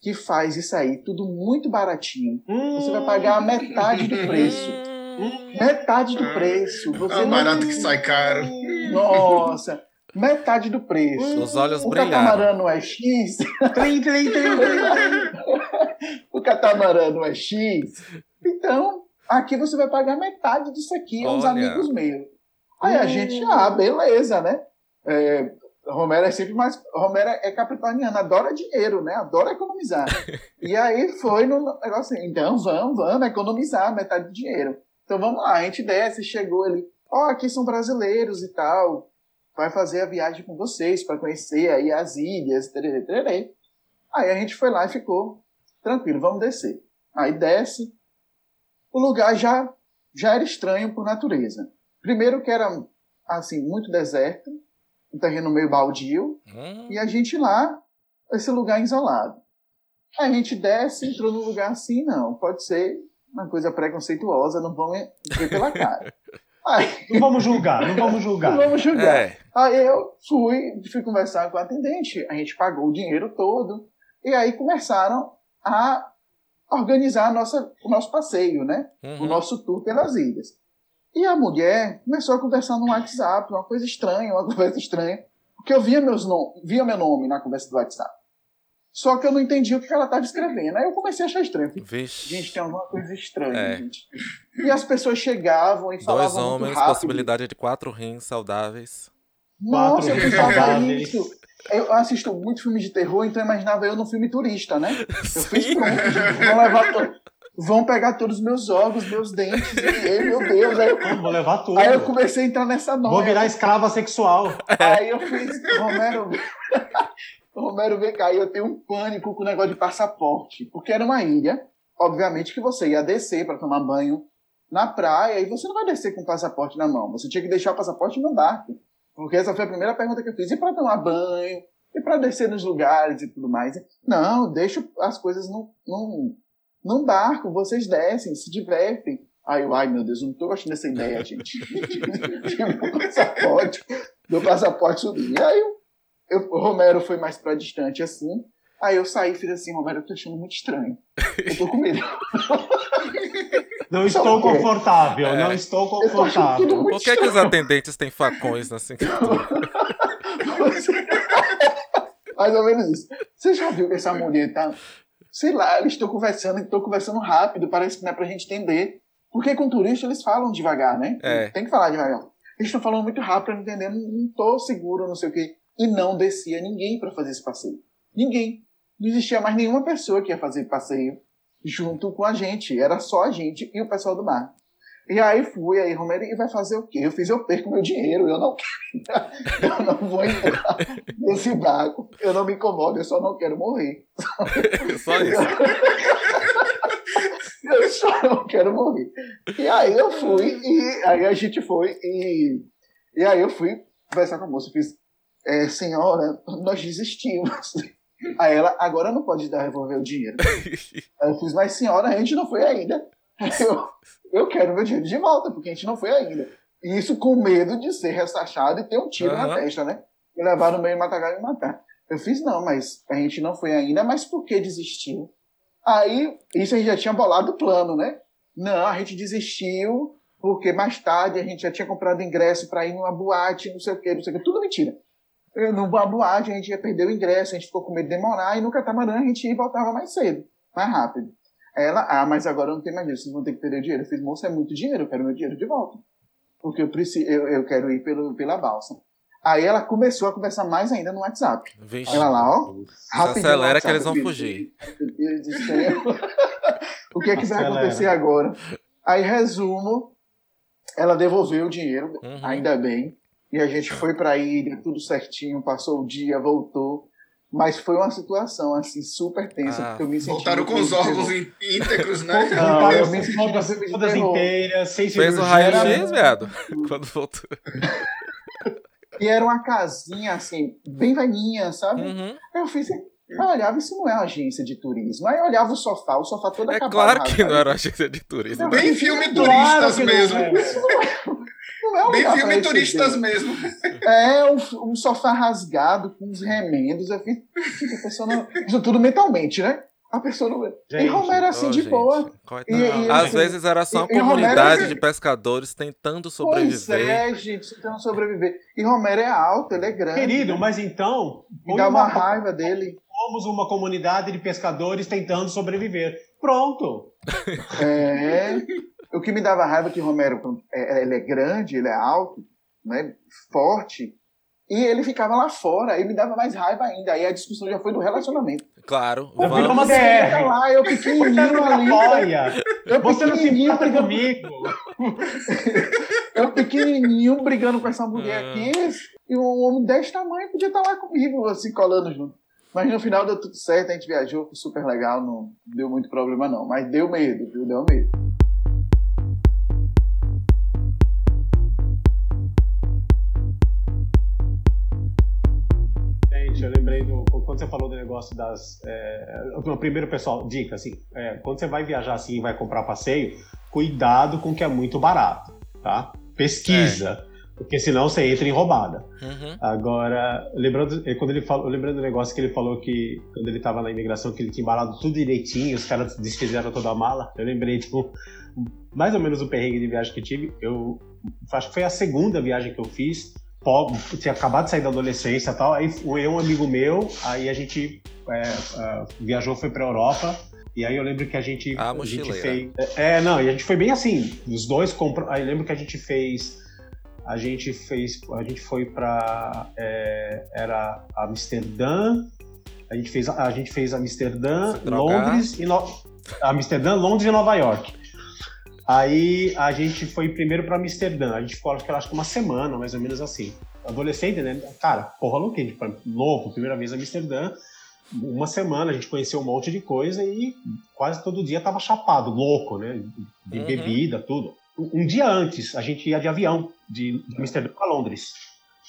que faz isso aí, tudo muito baratinho. Você vai pagar a metade do preço. Hum. Metade do preço. Você É não- barato que sai caro. Nossa, metade do preço. Os olhos O brilharam. catamarã não é X, Trim, trim, trim, trim. o catamarã não é X. Então, aqui você vai pagar metade disso aqui, uns Olha. amigos meus. Aí a gente, ah, beleza, né? É, Romero é sempre mais. Romero é capricorniano, adora dinheiro, né? Adora economizar. e aí foi no negócio assim, então vamos, vamos economizar metade do dinheiro. Então vamos lá, a gente desce, chegou ele, ó, aqui são brasileiros e tal, vai fazer a viagem com vocês para conhecer aí as ilhas, tererê, tererê. Aí a gente foi lá e ficou tranquilo, vamos descer. Aí desce, o lugar já, já era estranho por natureza. Primeiro que era, assim, muito deserto, um terreno meio baldio, Hum. e a gente lá, esse lugar isolado. Aí a gente desce, entrou num lugar assim, não, pode ser uma coisa preconceituosa, não vão ver pela cara. Aí, Não vamos julgar, não vamos não julgar. vamos julgar. É. Aí eu fui, fui conversar com a atendente, a gente pagou o dinheiro todo, e aí começaram a organizar a nossa, o nosso passeio, né? O Uhum. nosso tour pelas ilhas. E a mulher começou a conversar no WhatsApp, uma coisa estranha, uma conversa estranha, porque eu via, meus nom via meu nome na conversa do WhatsApp. Só que eu não entendia o que ela estava escrevendo. Aí eu comecei a achar estranho. Vixe. Gente, tem alguma coisa estranha, É. gente. E as pessoas chegavam e Dois falavam muito homens, rápido. possibilidade de quatro rins saudáveis. Nossa, eu Quatro pensava saudáveis. Eu assisto muito filme de terror, então eu imaginava eu num filme turista, né? Eu fiz Sim. pronto, gente, vão levar to- vão pegar todos os meus órgãos, meus dentes, e ei, meu Deus. Aí eu, Vou levar tudo. aí eu comecei a entrar nessa Vou noia. virar escrava sexual. Aí eu fiz, Romero, Romero, vem cá, eu tenho um pânico com o negócio de passaporte, porque era uma ilha, obviamente que você ia descer para tomar banho na praia e você não vai descer com o passaporte na mão. Você tinha que deixar o passaporte no barco. Porque essa foi a primeira pergunta que eu fiz. E para tomar banho? E para descer nos lugares e tudo mais? Não, deixa as coisas num, num, num barco. Vocês descem, se divertem. Aí eu, ai meu Deus, eu não tô gostando dessa ideia, gente. do passaporte, do passaporte subir. E aí eu, o Romero foi mais para distante assim. Aí eu saí e fiz assim, Romero, eu tô achando muito estranho. Eu tô com medo. Não estou confortável, é. não estou confortável. Por que, que os atendentes têm facões na cintura? Mais ou menos isso. Você já viu que essa mulher tá. Sei lá, eles estão conversando, estão conversando rápido, parece que não é pra gente entender. Porque com turista eles falam devagar, né? É. Tem que falar devagar. Eles estão falando muito rápido, não entendendo, não tô seguro, não sei o quê. E não descia ninguém para fazer esse passeio. Ninguém. Não existia mais nenhuma pessoa que ia fazer passeio junto com a gente. Era só a gente e o pessoal do mar. E aí fui, aí Romero, e vai fazer o quê? Eu fiz, eu perco meu dinheiro, eu não quero, eu não vou entrar nesse barco, eu não me incomodo, eu só não quero morrer. só isso. eu só não quero morrer. E aí eu fui, e aí a gente foi, e, e aí eu fui conversar com a moça, fiz, é, senhora, nós desistimos. Aí ela, agora não pode dar revolver o dinheiro. Aí eu fiz, mas senhora, a gente não foi ainda. Eu, eu quero meu dinheiro de volta, porque a gente não foi ainda. E isso com medo de ser ressachado e ter um tiro uhum. na testa, né? E levar no meio do matagal e matar. Eu fiz, não, mas a gente não foi ainda, mas por que desistiu? Aí, isso a gente já tinha bolado o plano, né? Não, a gente desistiu porque mais tarde a gente já tinha comprado ingresso para ir numa boate, não sei o quê, não sei o quê. Tudo mentira numa boate a gente ia perder o ingresso, a gente ficou com medo de demorar, e no catamarã a gente ia e voltava mais cedo, mais rápido. Ela, ah, mas agora não tem mais dinheiro, vocês vão ter que perder dinheiro. Eu fiz, moça, é muito dinheiro, eu quero meu dinheiro de volta. Porque eu, preciso, eu, eu quero ir pelo, pela balsa. Aí ela começou a conversar mais ainda no WhatsApp. Vixe, ela lá, ó, rapidinho. Acelera que eles vão fugir. o que é que vai acontecer agora? Aí, resumo, ela devolveu o dinheiro, uhum. ainda bem. E a gente foi para a ilha, tudo certinho, passou o dia, voltou. Mas foi uma situação, assim, super tensa, ah, porque eu me senti... Voltaram com os órgãos íntegros, né? Não, eu me senti todas, todas inteiras, sem Fez o raio-x, viado, quando voltou. E era uma casinha, assim, bem velhinha, sabe? Uhum. Aí eu fiz... Eu olhava, isso não é uma agência de turismo. Aí eu olhava o sofá, o sofá todo é acabado. É claro que não era uma agência de turismo. Bem filme claro turistas mesmo. Não é. É. É um Bem filme turistas mesmo. É um, um, sofá rasgado com os remendos. Eu fiz, a pessoa não, isso tudo mentalmente, né? A pessoa não. Gente, e Romero assim oh, de gente, boa. E, e, Às assim, vezes era só uma e, comunidade e de pescadores tentando sobreviver. Pois é, gente, tentando sobreviver. E Romero é alto, ele é grande. Querido, mas então. Me dá uma, uma raiva dele. Somos uma comunidade de pescadores tentando sobreviver. Pronto. É. O que me dava raiva é que Romero, é, ele é grande, ele é alto, né, forte, e ele ficava lá fora, aí me dava mais raiva ainda. Aí a discussão já foi do relacionamento. Claro. Pô, vamos. uma DR. lá, eu pequenininho ali. Apoia. Eu Você não se importa comigo. eu pequenininho brigando com essa mulher ah. aqui. E um homem desse tamanho podia estar lá comigo, assim, colando junto. Mas no final deu tudo certo, a gente viajou, foi super legal, não deu muito problema não. Mas deu medo, viu? Deu medo. Quando você falou do negócio das. É, primeiro, pessoal, dica, assim, é, quando você vai viajar assim e vai comprar passeio, cuidado com o que é muito barato, tá? Pesquisa. É. Porque senão você entra em roubada. Uhum. Agora, lembrando, quando ele falou, lembrando do negócio que ele falou que quando ele estava na imigração, que ele tinha embalado tudo direitinho, os caras desfizeram toda a mala. Eu lembrei, tipo, mais ou menos o perrengue de viagem que tive. Eu acho que foi a segunda viagem que eu fiz pobre, tinha acabado de sair da adolescência e tal. Aí eu, um amigo meu, aí a gente é, uh, viajou, foi pra Europa. E aí eu lembro que a gente, ah, a gente fez. É, não, e a gente foi bem assim. Os dois comprou. Aí eu lembro que a gente fez. A gente fez. A gente foi pra. É, era Amsterdã. A gente fez, a gente fez Amsterdã, Londres e no, Amsterdã, Londres e Nova York. Aí a gente foi primeiro para Amsterdã. A gente ficou, acho que, acho que uma semana, mais ou menos assim. Adolescente, né? Cara, porra louca, tipo, novo, primeira vez em Amsterdã. uma semana, a gente conheceu um monte de coisa e quase todo dia tava chapado, louco, né? De uhum. bebida, tudo. Um, um, dia antes, a gente ia de avião, de Amsterdã para Londres.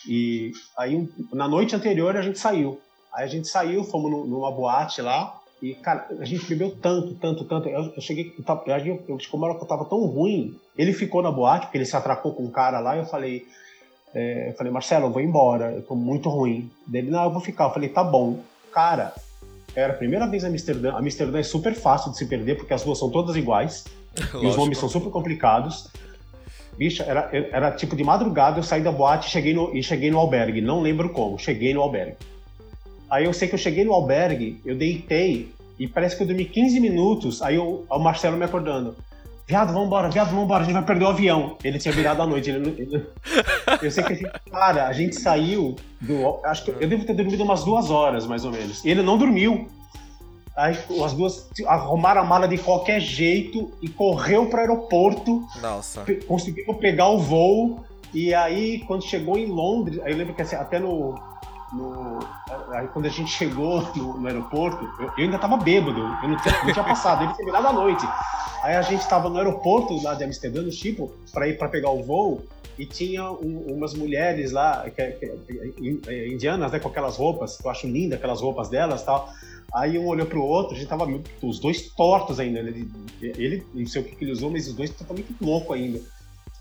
E aí, na noite anterior, a gente saiu. Aí a gente saiu, fomos numa boate lá, e, cara, a gente bebeu tanto, tanto, tanto. Eu, eu cheguei, eu, eu, eu, como eu tava tão ruim, ele ficou na boate, porque ele se atracou com um cara lá, e eu falei, é, eu falei, Marcelo, eu vou embora, eu tô muito ruim. Dele, não, eu vou ficar. Eu falei, tá bom. Cara, era a primeira vez em Amsterdã. Amsterdã é super fácil de se perder, porque as ruas são todas iguais. e os nomes são super complicados. Bicha, era, era tipo de madrugada, eu saí da boate cheguei no, e cheguei no albergue. Não lembro como, cheguei no albergue. Aí eu sei que eu cheguei no albergue, eu deitei e parece que eu dormi 15 minutos. Aí eu, o Marcelo me acordando. Viado, vambora, viado, vambora, a gente vai perder o avião. Ele tinha virado à noite. Ele, ele, eu sei que a gente, cara, a gente saiu do. Acho que eu devo ter dormido umas duas horas, mais ou menos. E ele não dormiu. Aí as duas arrumaram a mala de qualquer jeito e correu para o aeroporto. Nossa. Conseguiu pegar o voo. E aí, quando chegou em Londres, aí eu lembro que assim, até no, no, aí quando a gente chegou no, no aeroporto, eu, eu, ainda tava bêbado, eu não tinha, não tinha passado, ele virado à noite. Aí a gente tava no aeroporto lá de Amsterdã, no Chipo, para ir para pegar o voo, e tinha um, umas mulheres lá, que, que, é, indianas, né, com aquelas roupas, que eu acho linda aquelas roupas delas tal. Aí um olhou pro outro, a gente tava os dois tortos ainda. Né, ele, ele não sei o que, que ele usou, mas os dois totalmente louco ainda.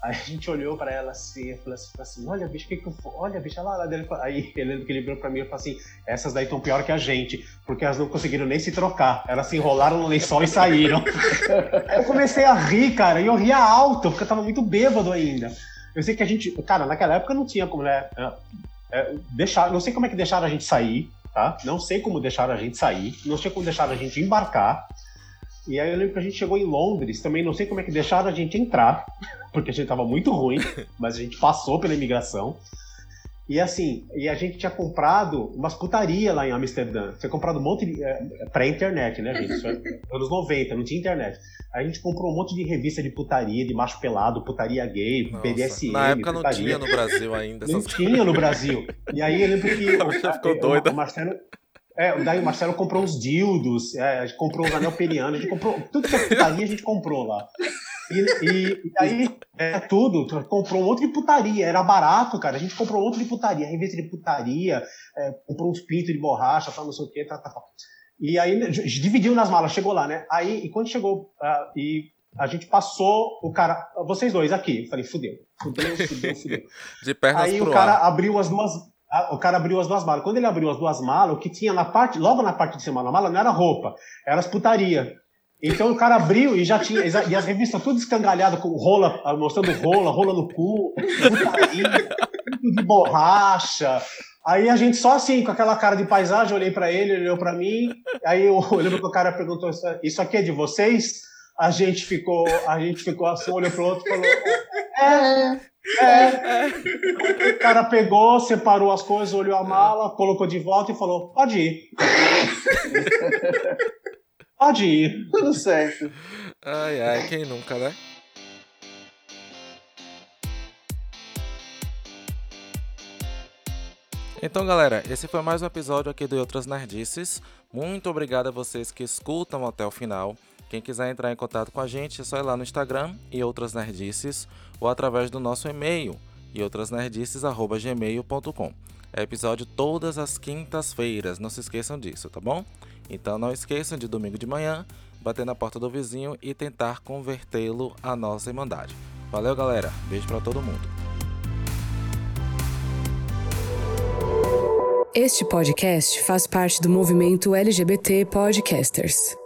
Aí a gente olhou pra ela assim e falou assim, assim, olha, bicho, o que que eu... Olha, bicho, olha lá. Dele. Aí ele, ele virou pra mim e falou assim, essas daí estão pior que a gente, porque elas não conseguiram nem se trocar. Elas se enrolaram no lençol e saíram. eu comecei a rir, cara, e eu ria alto, porque eu tava muito bêbado ainda. Eu sei que a gente, cara, naquela época não tinha como, né, é, é deixar, não sei como é que deixaram a gente sair, tá? Não sei como deixaram a gente sair, não sei como deixaram a gente embarcar. E aí eu lembro que a gente chegou em Londres, também não sei como é que deixaram a gente entrar, porque a gente tava muito ruim, mas a gente passou pela imigração. E assim, e a gente tinha comprado umas putaria lá em Amsterdã. Tinha comprado um monte de. É, pré-internet, né, gente? Isso é anos 90, não tinha internet. A gente comprou um monte de revista de putaria, de macho pelado, putaria gay, Nossa, BDSM. Na época putaria. não tinha no Brasil ainda. Não tinha no Brasil. E aí eu lembro que. O, ficou doida. O Marcelo, é, daí o Marcelo comprou uns dildos, é, a gente comprou os anel peniano, a gente comprou. Tudo que é putaria a gente comprou lá. E, e, e aí, é tudo, comprou um monte de putaria, era barato, cara. A gente comprou um monte de putaria, revista de putaria, é, comprou uns pintos de borracha, tal, não sei o que, tá, tá. E aí, dividiu nas malas, chegou lá, né? Aí, e quando chegou, uh, e a gente passou, o cara, vocês dois aqui, eu falei, fudeu, fudeu, fudeu, fudeu. De pernas Aí o cara ar. abriu as duas, o cara abriu as duas malas. Quando ele abriu as duas malas, o que tinha na parte, logo na parte de cima da mala, não era roupa, era as putaria. Então o cara abriu e já tinha. E as revistas tudo escangalhadas com rola, mostrando rola, rola no cu, putaria, de borracha. Aí a gente só assim, com aquela cara de paisagem, olhei para ele, ele olhou para mim. Aí eu, eu lembro que o cara perguntou: Isso aqui é de vocês? A gente ficou, a gente ficou assim, olhou pro outro e falou: É, é. O cara pegou, separou as coisas, olhou a mala, colocou de volta e falou: Pode ir. Pode ir. Tudo certo. Ai, ai, quem nunca, né? Então, galera, esse foi mais um episódio aqui do Outras Nerdices. Muito obrigado a vocês que escutam até o final. Quem quiser entrar em contato com a gente, é só ir lá no Instagram e Outras Nerdices ou através do nosso e-mail e outrasnerdices@gmail.com. É episódio todas as quintas-feiras, não se esqueçam disso, tá bom? Então não esqueçam de domingo de manhã bater na porta do vizinho e tentar convertê-lo à nossa irmandade. Valeu, galera. Beijo para todo mundo. Este podcast faz parte do movimento LGBT Podcasters.